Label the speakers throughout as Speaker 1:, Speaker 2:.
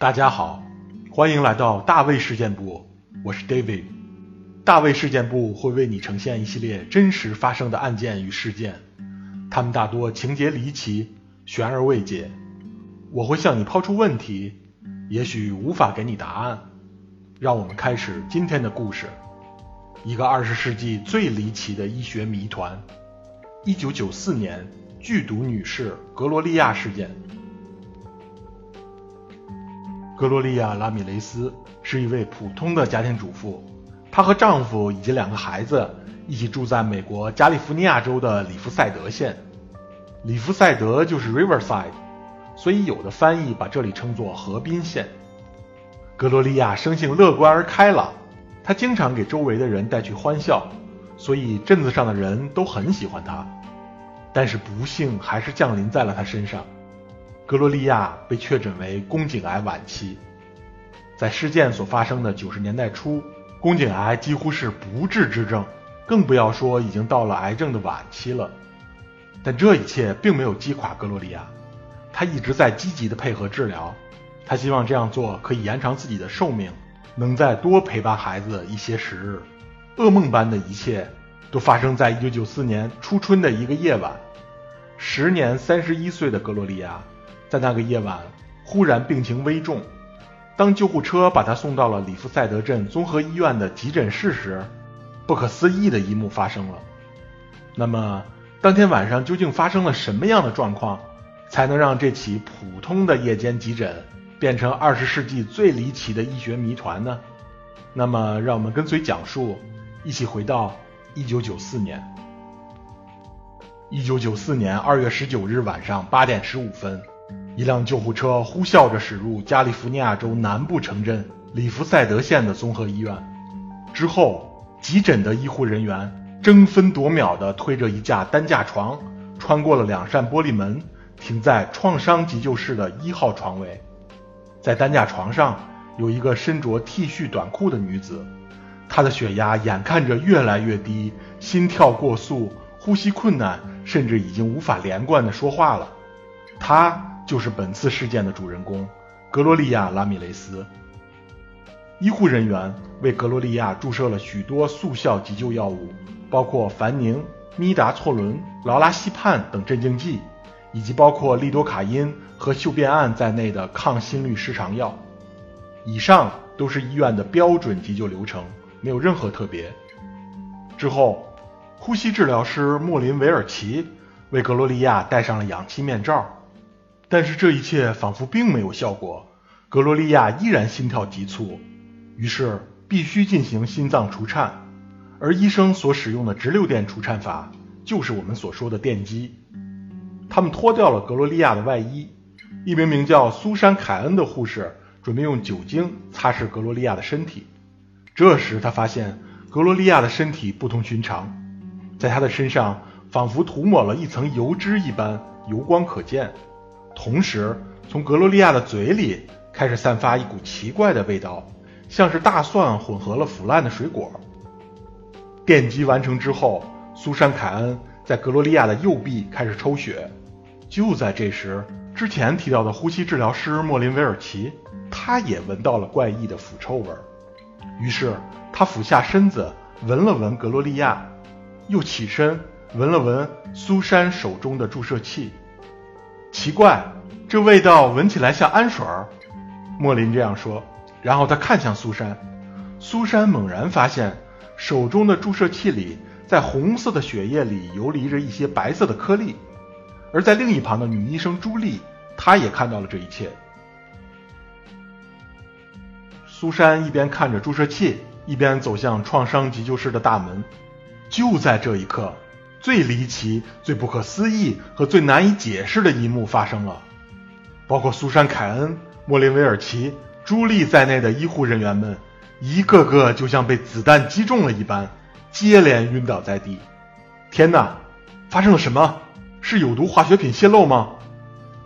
Speaker 1: 大家好，欢迎来到大卫事件部，我是 David。大卫事件部会为你呈现一系列真实发生的案件与事件，他们大多情节离奇、悬而未解。我会向你抛出问题，也许无法给你答案。让我们开始今天的故事：一个二十世纪最离奇的医学谜团——一九九四年剧毒女士格罗利亚事件。格罗利亚·拉米雷斯是一位普通的家庭主妇，她和丈夫以及两个孩子一起住在美国加利福尼亚州的里弗赛德县。里弗赛德就是 Riverside，所以有的翻译把这里称作河滨县。格罗利亚生性乐观而开朗，她经常给周围的人带去欢笑，所以镇子上的人都很喜欢她。但是不幸还是降临在了她身上。格罗利亚被确诊为宫颈癌晚期，在事件所发生的九十年代初，宫颈癌几乎是不治之症，更不要说已经到了癌症的晚期了。但这一切并没有击垮格罗利亚，她一直在积极的配合治疗，她希望这样做可以延长自己的寿命，能再多陪伴孩子一些时日。噩梦般的一切都发生在一九九四年初春的一个夜晚，时年三十一岁的格罗利亚。在那个夜晚，忽然病情危重。当救护车把他送到了里夫赛德镇综合医院的急诊室时，不可思议的一幕发生了。那么，当天晚上究竟发生了什么样的状况，才能让这起普通的夜间急诊变成二十世纪最离奇的医学谜团呢？那么，让我们跟随讲述，一起回到一九九四年。一九九四年二月十九日晚上八点十五分。一辆救护车呼啸着驶入加利福尼亚州南部城镇里弗赛德县的综合医院。之后，急诊的医护人员争分夺秒地推着一架担架床，穿过了两扇玻璃门，停在创伤急救室的一号床位。在担架床上有一个身着 T 恤短裤的女子，她的血压眼看着越来越低，心跳过速，呼吸困难，甚至已经无法连贯的说话了。她。就是本次事件的主人公，格罗利亚·拉米雷斯。医护人员为格罗利亚注射了许多速效急救药物，包括凡宁、咪达唑仑、劳拉西泮等镇静剂，以及包括利多卡因和溴变胺在内的抗心律失常药。以上都是医院的标准急救流程，没有任何特别。之后，呼吸治疗师莫林·韦尔奇为格罗利亚戴上了氧气面罩。但是这一切仿佛并没有效果，格罗利亚依然心跳急促，于是必须进行心脏除颤，而医生所使用的直流电除颤法就是我们所说的电击。他们脱掉了格罗利亚的外衣，一名名叫苏珊·凯恩的护士准备用酒精擦拭格罗利亚的身体。这时他发现格罗利亚的身体不同寻常，在她的身上仿佛涂抹了一层油脂一般，油光可见。同时，从格罗利亚的嘴里开始散发一股奇怪的味道，像是大蒜混合了腐烂的水果。电击完成之后，苏珊·凯恩在格罗利亚的右臂开始抽血。就在这时，之前提到的呼吸治疗师莫林·维尔奇，他也闻到了怪异的腐臭味。于是，他俯下身子闻了闻格罗利亚，又起身闻了闻苏珊手中的注射器。奇怪，这味道闻起来像氨水儿。莫林这样说，然后他看向苏珊。苏珊猛然发现，手中的注射器里，在红色的血液里游离着一些白色的颗粒。而在另一旁的女医生朱莉，她也看到了这一切。苏珊一边看着注射器，一边走向创伤急救室的大门。就在这一刻。最离奇、最不可思议和最难以解释的一幕发生了，包括苏珊·凯恩、莫林·威尔奇、朱莉在内的医护人员们，一个个就像被子弹击中了一般，接连晕倒在地。天哪，发生了什么？是有毒化学品泄漏吗？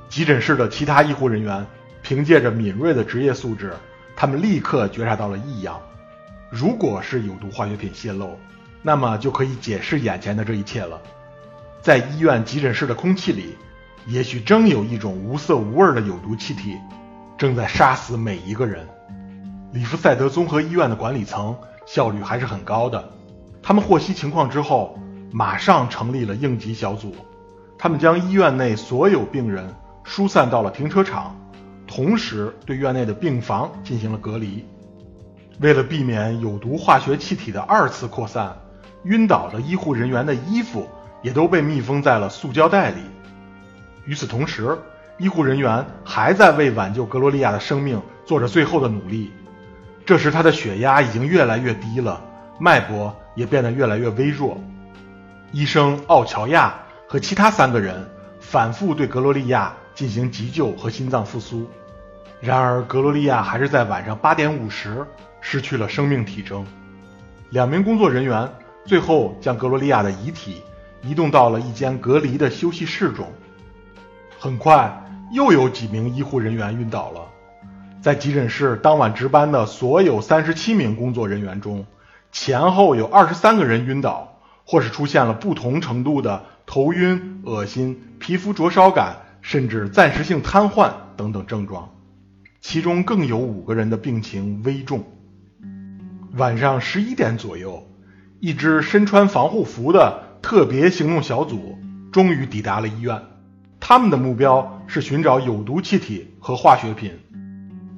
Speaker 1: 急诊室的其他医护人员凭借着敏锐的职业素质，他们立刻觉察到了异样。如果是有毒化学品泄漏，那么就可以解释眼前的这一切了。在医院急诊室的空气里，也许真有一种无色无味的有毒气体，正在杀死每一个人。里弗赛德综合医院的管理层效率还是很高的，他们获悉情况之后，马上成立了应急小组。他们将医院内所有病人疏散到了停车场，同时对院内的病房进行了隔离。为了避免有毒化学气体的二次扩散，晕倒的医护人员的衣服也都被密封在了塑胶袋里。与此同时，医护人员还在为挽救格罗利亚的生命做着最后的努力。这时，他的血压已经越来越低了，脉搏也变得越来越微弱。医生奥乔亚和其他三个人反复对格罗利亚进行急救和心脏复苏，然而格罗利亚还是在晚上八点五十失去了生命体征。两名工作人员最后将格罗利亚的遗体移动到了一间隔离的休息室中。很快，又有几名医护人员晕倒了。在急诊室当晚值班的所有三十七名工作人员中，前后有二十三个人晕倒，或是出现了不同程度的头晕、恶心、皮肤灼烧感，甚至暂时性瘫痪等等症状。其中更有五个人的病情危重。晚上十一点左右，一支身穿防护服的特别行动小组终于抵达了医院。他们的目标是寻找有毒气体和化学品。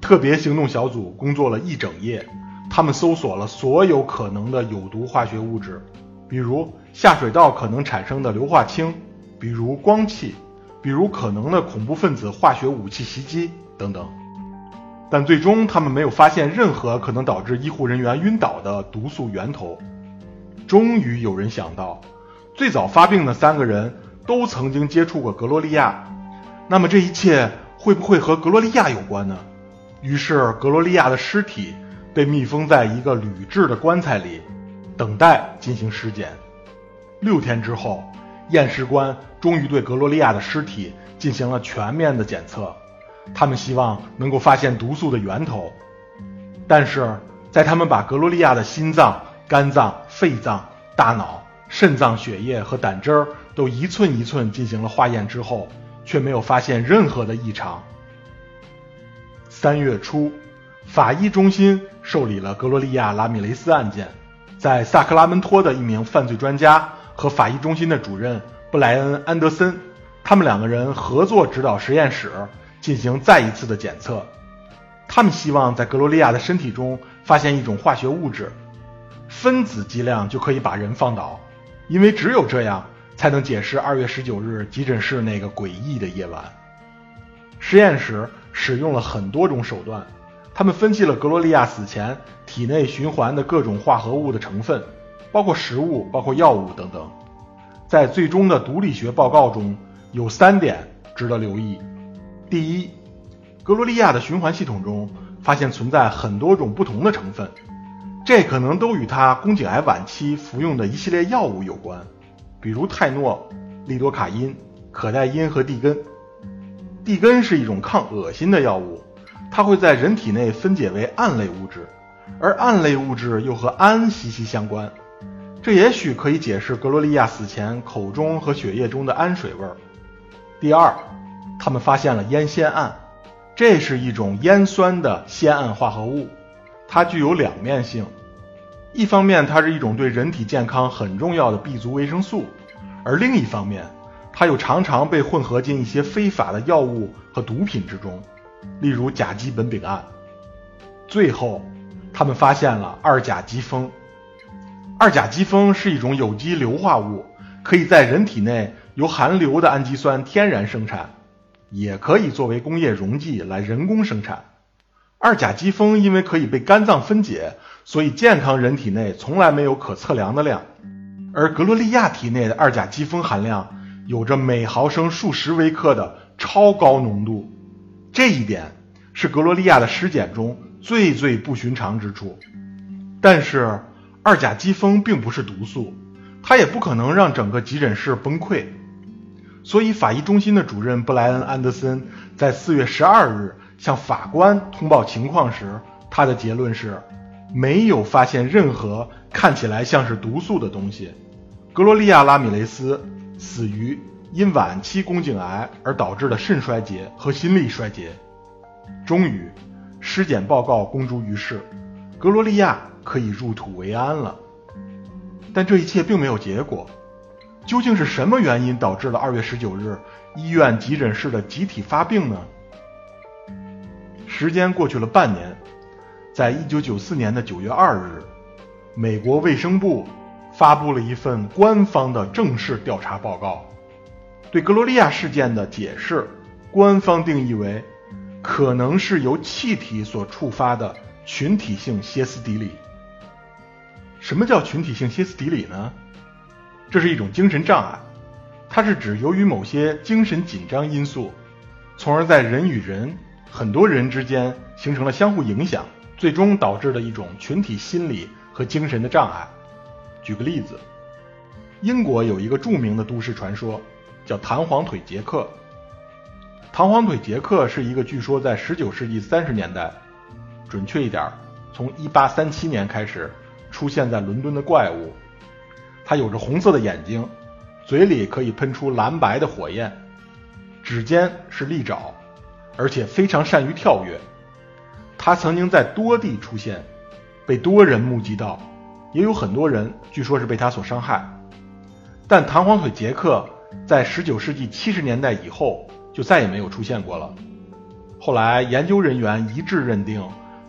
Speaker 1: 特别行动小组工作了一整夜，他们搜索了所有可能的有毒化学物质，比如下水道可能产生的硫化氢，比如光气，比如可能的恐怖分子化学武器袭击等等。但最终他们没有发现任何可能导致医护人员晕倒的毒素源头。终于有人想到，最早发病的三个人都曾经接触过格洛利亚，那么这一切会不会和格洛利亚有关呢？于是，格罗利亚的尸体被密封在一个铝制的棺材里，等待进行尸检。六天之后，验尸官终于对格罗利亚的尸体进行了全面的检测。他们希望能够发现毒素的源头，但是在他们把格罗利亚的心脏、肝脏、肺脏、大脑、肾脏、血液和胆汁儿都一寸一寸进行了化验之后，却没有发现任何的异常。三月初，法医中心受理了格罗利亚·拉米雷斯案件。在萨克拉门托的一名犯罪专家和法医中心的主任布莱恩·安德森，他们两个人合作指导实验室进行再一次的检测。他们希望在格罗利亚的身体中发现一种化学物质，分子剂量就可以把人放倒，因为只有这样才能解释二月十九日急诊室那个诡异的夜晚。实验室。使用了很多种手段，他们分析了格罗利亚死前体内循环的各种化合物的成分，包括食物、包括药物等等。在最终的毒理学报告中有三点值得留意：第一，格罗利亚的循环系统中发现存在很多种不同的成分，这可能都与他宫颈癌晚期服用的一系列药物有关，比如泰诺、利多卡因、可待因和地根。地根是一种抗恶心的药物，它会在人体内分解为胺类物质，而胺类物质又和氨息息相关，这也许可以解释格罗利亚死前口中和血液中的氨水味儿。第二，他们发现了烟酰胺，这是一种烟酸的酰胺化合物，它具有两面性，一方面它是一种对人体健康很重要的 B 族维生素，而另一方面。它又常常被混合进一些非法的药物和毒品之中，例如甲基苯丙胺。最后，他们发现了二甲基酚。二甲基酚是一种有机硫化物，可以在人体内由含硫的氨基酸天然生产，也可以作为工业溶剂来人工生产。二甲基酚因为可以被肝脏分解，所以健康人体内从来没有可测量的量，而格罗利亚体内的二甲基酚含量。有着每毫升数十微克的超高浓度，这一点是格罗利亚的尸检中最最不寻常之处。但是，二甲基酚并不是毒素，它也不可能让整个急诊室崩溃。所以，法医中心的主任布莱恩·安德森在四月十二日向法官通报情况时，他的结论是：没有发现任何看起来像是毒素的东西。格罗利亚·拉米雷斯。死于因晚期宫颈癌而导致的肾衰竭和心力衰竭。终于，尸检报告公诸于世，格罗利亚可以入土为安了。但这一切并没有结果。究竟是什么原因导致了二月十九日医院急诊室的集体发病呢？时间过去了半年，在一九九四年的九月二日，美国卫生部发布了一份官方的正式调查报告，对格罗利亚事件的解释，官方定义为可能是由气体所触发的群体性歇斯底里。什么叫群体性歇斯底里呢？这是一种精神障碍，它是指由于某些精神紧张因素，从而在人与人、很多人之间形成了相互影响，最终导致的一种群体心理和精神的障碍。举个例子，英国有一个著名的都市传说，叫弹簧腿杰克。弹簧腿杰克是一个据说在19世纪30年代，准确一点，从1837年开始出现在伦敦的怪物。他有着红色的眼睛，嘴里可以喷出蓝白的火焰，指尖是利爪，而且非常善于跳跃。他曾经在多地出现，被多人目击到，也有很多人据说是被他所伤害。但弹簧腿杰克在19世纪70年代以后就再也没有出现过了。后来研究人员一致认定，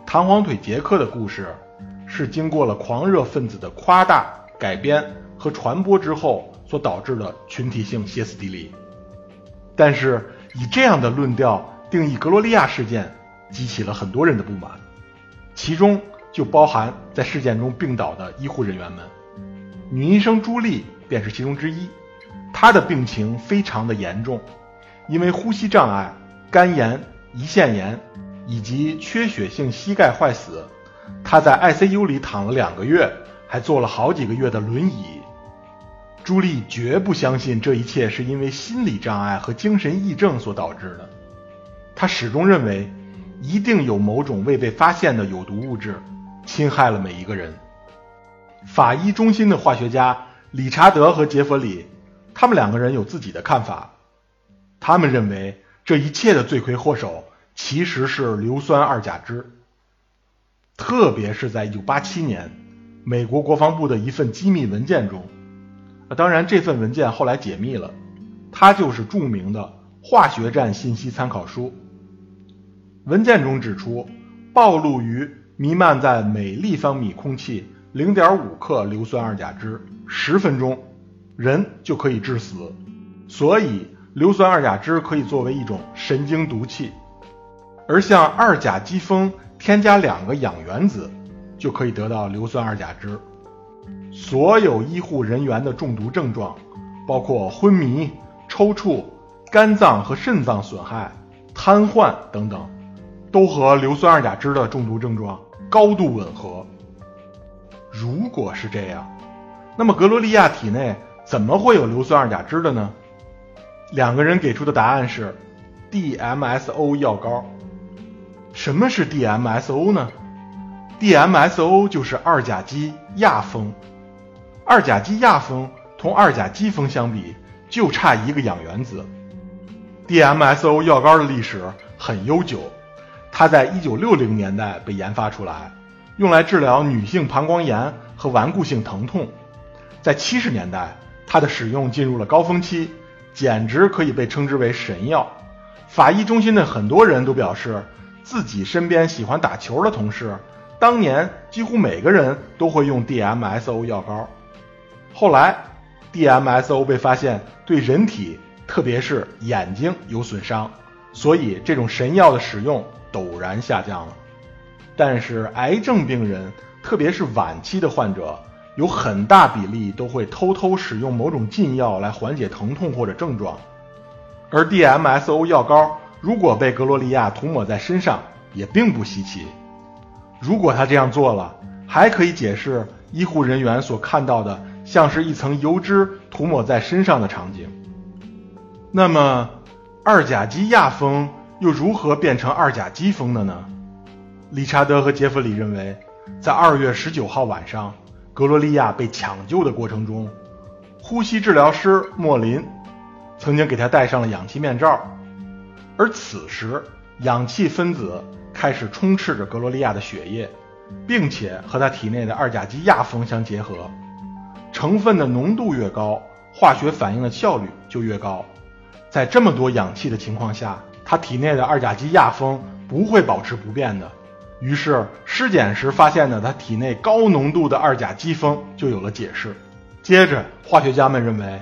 Speaker 1: 弹簧腿杰克的故事是经过了狂热分子的夸大改编。和传播之后所导致的群体性歇斯底里，但是以这样的论调定义格罗利亚事件，激起了很多人的不满，其中就包含在事件中病倒的医护人员们。女医生朱莉便是其中之一，她的病情非常的严重，因为呼吸障碍、肝炎、胰腺炎以及缺血性膝盖坏死，她在 ICU 里躺了两个月，还坐了好几个月的轮椅。朱莉绝不相信这一切是因为心理障碍和精神异症所导致的，她始终认为一定有某种未被发现的有毒物质侵害了每一个人。法医中心的化学家理查德和杰弗里，他们两个人有自己的看法，他们认为这一切的罪魁祸首其实是硫酸二甲酯，特别是在1987年，美国国防部的一份机密文件中。啊，当然，这份文件后来解密了，它就是著名的化学战信息参考书。文件中指出，暴露于弥漫在每立方米空气零点五克硫酸二甲酯十分钟，人就可以致死。所以，硫酸二甲酯可以作为一种神经毒气，而向二甲基酚添加两个氧原子，就可以得到硫酸二甲酯。所有医护人员的中毒症状，包括昏迷、抽搐、肝脏和肾脏损害、瘫痪等等，都和硫酸二甲酯的中毒症状高度吻合。如果是这样，那么格罗利亚体内怎么会有硫酸二甲酯的呢？两个人给出的答案是 DMSO 药膏。什么是 DMSO 呢？DMSO 就是二甲基亚酚。二甲基亚酚同二甲基酚相比，就差一个氧原子。DMSO 药膏的历史很悠久，它在1960年代被研发出来，用来治疗女性膀胱炎和顽固性疼痛。在70年代，它的使用进入了高峰期，简直可以被称之为神药。法医中心的很多人都表示，自己身边喜欢打球的同事，当年几乎每个人都会用 DMSO 药膏。后来，DMSO 被发现对人体，特别是眼睛有损伤，所以这种神药的使用陡然下降了。但是，癌症病人，特别是晚期的患者，有很大比例都会偷偷使用某种禁药来缓解疼痛或者症状。而 DMSO 药膏如果被格罗利亚涂抹在身上，也并不稀奇。如果他这样做了，还可以解释医护人员所看到的。像是一层油脂涂抹在身上的场景。那么，二甲基亚酚又如何变成二甲基酚的呢？理查德和杰弗里认为，在二月十九号晚上，格罗利亚被抢救的过程中，呼吸治疗师莫林曾经给他戴上了氧气面罩，而此时氧气分子开始充斥着格罗利亚的血液，并且和他体内的二甲基亚峰相结合，成分的浓度越高，化学反应的效率就越高。在这么多氧气的情况下，他体内的二甲基亚峰不会保持不变的。于是尸检时发现的他体内高浓度的二甲基峰就有了解释。接着，化学家们认为，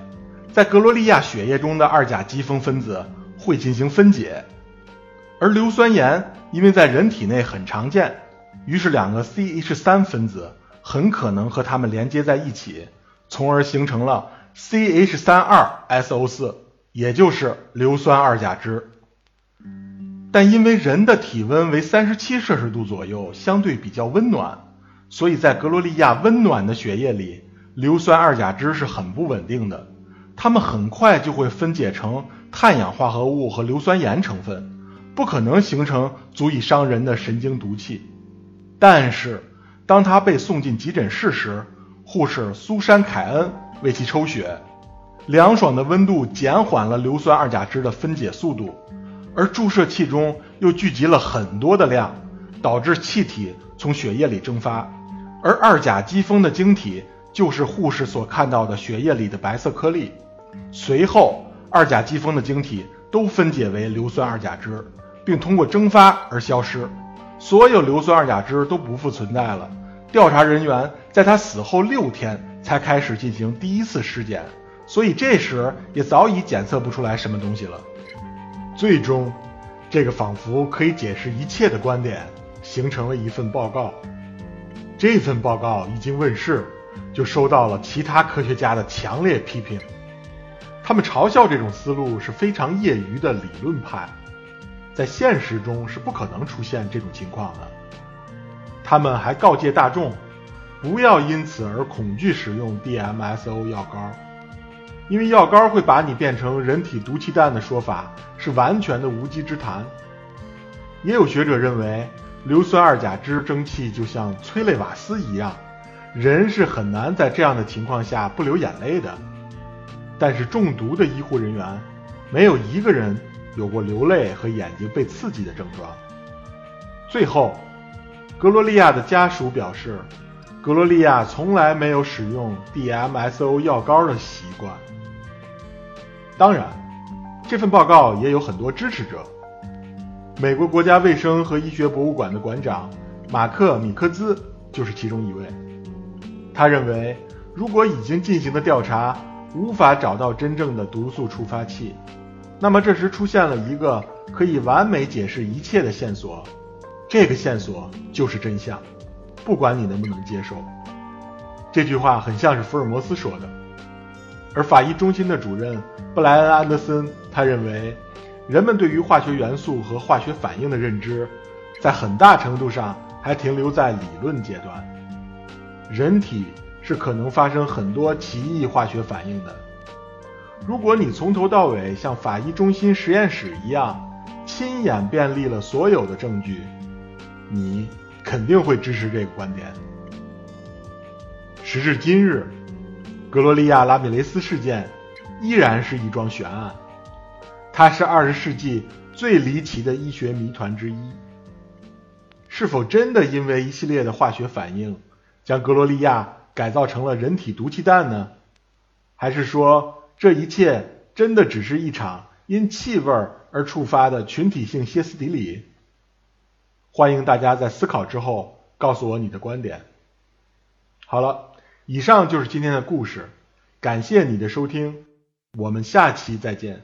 Speaker 1: 在格罗利亚血液中的二甲基峰分子会进行分解，而硫酸盐因为在人体内很常见，于是两个 CH3 分子很可能和它们连接在一起，从而形成了 CH32SO4，也就是硫酸二甲酯。但因为人的体温为三十七摄氏度左右，相对比较温暖，所以在格罗利亚温暖的血液里。硫酸二甲酯是很不稳定的，它们很快就会分解成碳氧化合物和硫酸盐成分，不可能形成足以伤人的神经毒气。但是，当他被送进急诊室时，护士苏珊·凯恩为其抽血，凉爽的温度减缓了硫酸二甲酯的分解速度，而注射器中又聚集了很多的量，导致气体从血液里蒸发，而二甲基峰的晶体。就是护士所看到的血液里的白色颗粒，随后二甲基峰的晶体都分解为硫酸二甲酯，并通过蒸发而消失，所有硫酸二甲酯都不复存在了。调查人员在他死后六天才开始进行第一次尸检，所以这时也早已检测不出来什么东西了。最终，这个仿佛可以解释一切的观点形成了一份报告。这份报告一经问世。就收到了其他科学家的强烈批评，他们嘲笑这种思路是非常业余的理论派，在现实中是不可能出现这种情况的。他们还告诫大众，不要因此而恐惧使用 DMSO 药膏，因为药膏会把你变成人体毒气弹的说法是完全的无稽之谈。也有学者认为，硫酸二甲酯蒸汽就像催泪瓦斯一样。人是很难在这样的情况下不流眼泪的，但是中毒的医护人员没有一个人有过流泪和眼睛被刺激的症状。最后，格罗利亚的家属表示，格罗利亚从来没有使用 DMSO 药膏的习惯。当然，这份报告也有很多支持者。美国国家卫生和医学博物馆的馆长马克·米科兹就是其中一位。他认为，如果已经进行的调查无法找到真正的毒素触发器，那么这时出现了一个可以完美解释一切的线索，这个线索就是真相，不管你能不能接受。这句话很像是福尔摩斯说的。而法医中心的主任布莱恩·安德森，他认为，人们对于化学元素和化学反应的认知，在很大程度上还停留在理论阶段。人体是可能发生很多奇异化学反应的。如果你从头到尾像法医中心实验室一样，亲眼遍历了所有的证据，你肯定会支持这个观点。时至今日，格罗利亚·拉米雷斯事件依然是一桩悬案，它是二十世纪最离奇的医学谜团之一。是否真的因为一系列的化学反应？将格罗利亚改造成了人体毒气弹呢？还是说这一切真的只是一场因气味而触发的群体性歇斯底里？欢迎大家在思考之后告诉我你的观点。好了，以上就是今天的故事，感谢你的收听，我们下期再见。